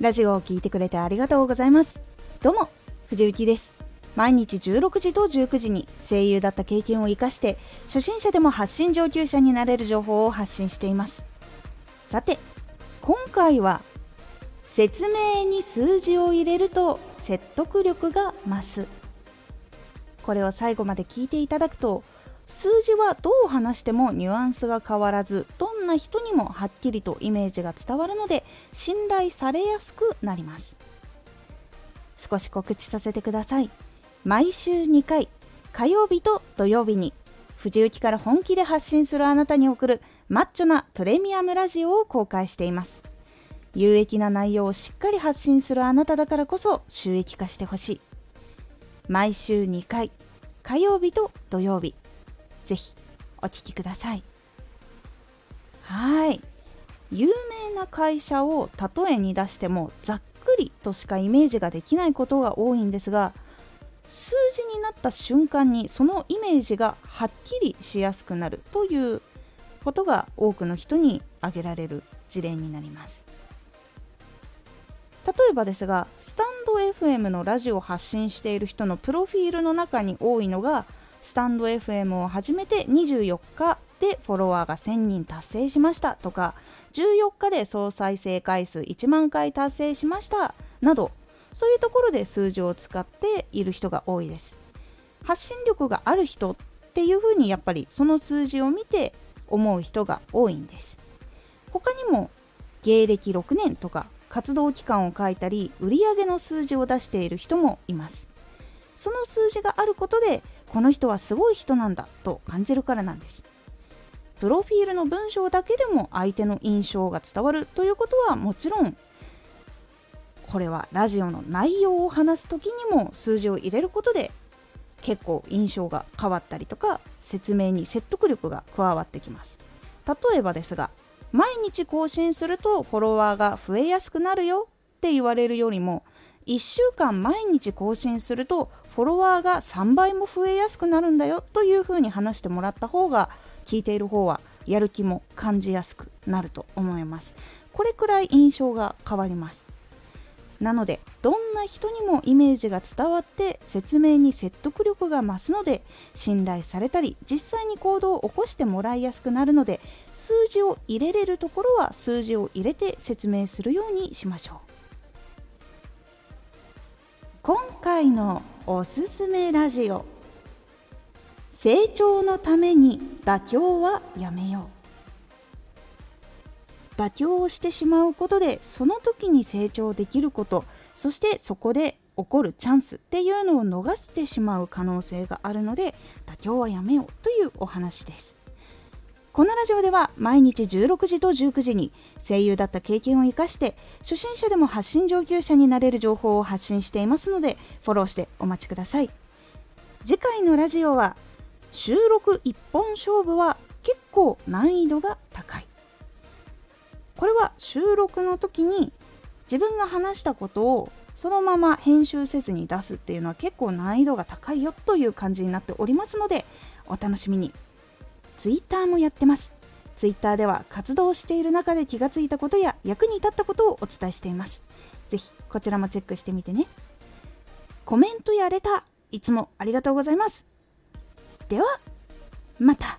ラジオを聴いてくれてありがとうございます。どうも藤幸です。毎日16時と19時に声優だった経験を生かして初心者でも発信上級者になれる情報を発信しています。さて今回は説明に数字を入れると説得力が増す。これを最後まで聞いていただくと数字はどう話してもニュアンスが変わらずどな人にもはっきりとイメージが伝わるので信頼されやすくなります。少し告知させてください。毎週2回火曜日と土曜日に藤雪から本気で発信するあなたに送るマッチョなプレミアムラジオを公開しています。有益な内容をしっかり発信するあなただからこそ収益化してほしい。毎週2回火曜日と土曜日ぜひお聞きください。有名な会社を例えに出してもざっくりとしかイメージができないことが多いんですが数字になった瞬間にそのイメージがはっきりしやすくなるということが多くの人に挙げられる事例になります。例えばですがスタンド FM のラジオを発信している人のプロフィールの中に多いのがスタンド FM を始めて24日でフォロワーが1000人達成しましたとか14日で総再生回数1万回達成しましたなどそういうところで数字を使っている人が多いです。発信力がある人っていうふうにやっぱりその数字を見て思う人が多いんです。他にも芸歴6年とか活動期間を書いたり売上の数字を出している人もいます。その数字があることでこの人はすごい人なんだと感じるからなんです。プロフィールの文章だけでも相手の印象が伝わるということはもちろんこれはラジオの内容を話す時にも数字を入れることで結構印象が変わったりとか説明に説得力が加わってきます例えばですが毎日更新するとフォロワーが増えやすくなるよって言われるよりも1週間毎日更新するとフォロワーが3倍も増えやすくなるんだよというふうに話してもらった方が聞いている方はやる気も感じやすくなると思います。これくらい印象が変わります。なのでどんな人にもイメージが伝わって説明に説得力が増すので信頼されたり実際に行動を起こしてもらいやすくなるので数字を入れれるところは数字を入れて説明するようにしましょう。今回のおすすめラジオ。成長のために妥協はやめよう。妥協をしてしまうことでその時に成長できることそしてそこで起こるチャンスっていうのを逃してしまう可能性があるので妥協はやめようというお話です。このラジオでは毎日16時と19時に声優だった経験を生かして初心者でも発信上級者になれる情報を発信していますのでフォローしてお待ちください。次回のラジオは収録一本勝負は結構難易度が高いこれは収録の時に自分が話したことをそのまま編集せずに出すっていうのは結構難易度が高いよという感じになっておりますのでお楽しみにツイッターもやってます。ツイッターでは活動している中で気がついたことや役に立ったことをお伝えしています。ぜひこちらもチェックしてみてね。コメントやレター、いつもありがとうございます。では、また。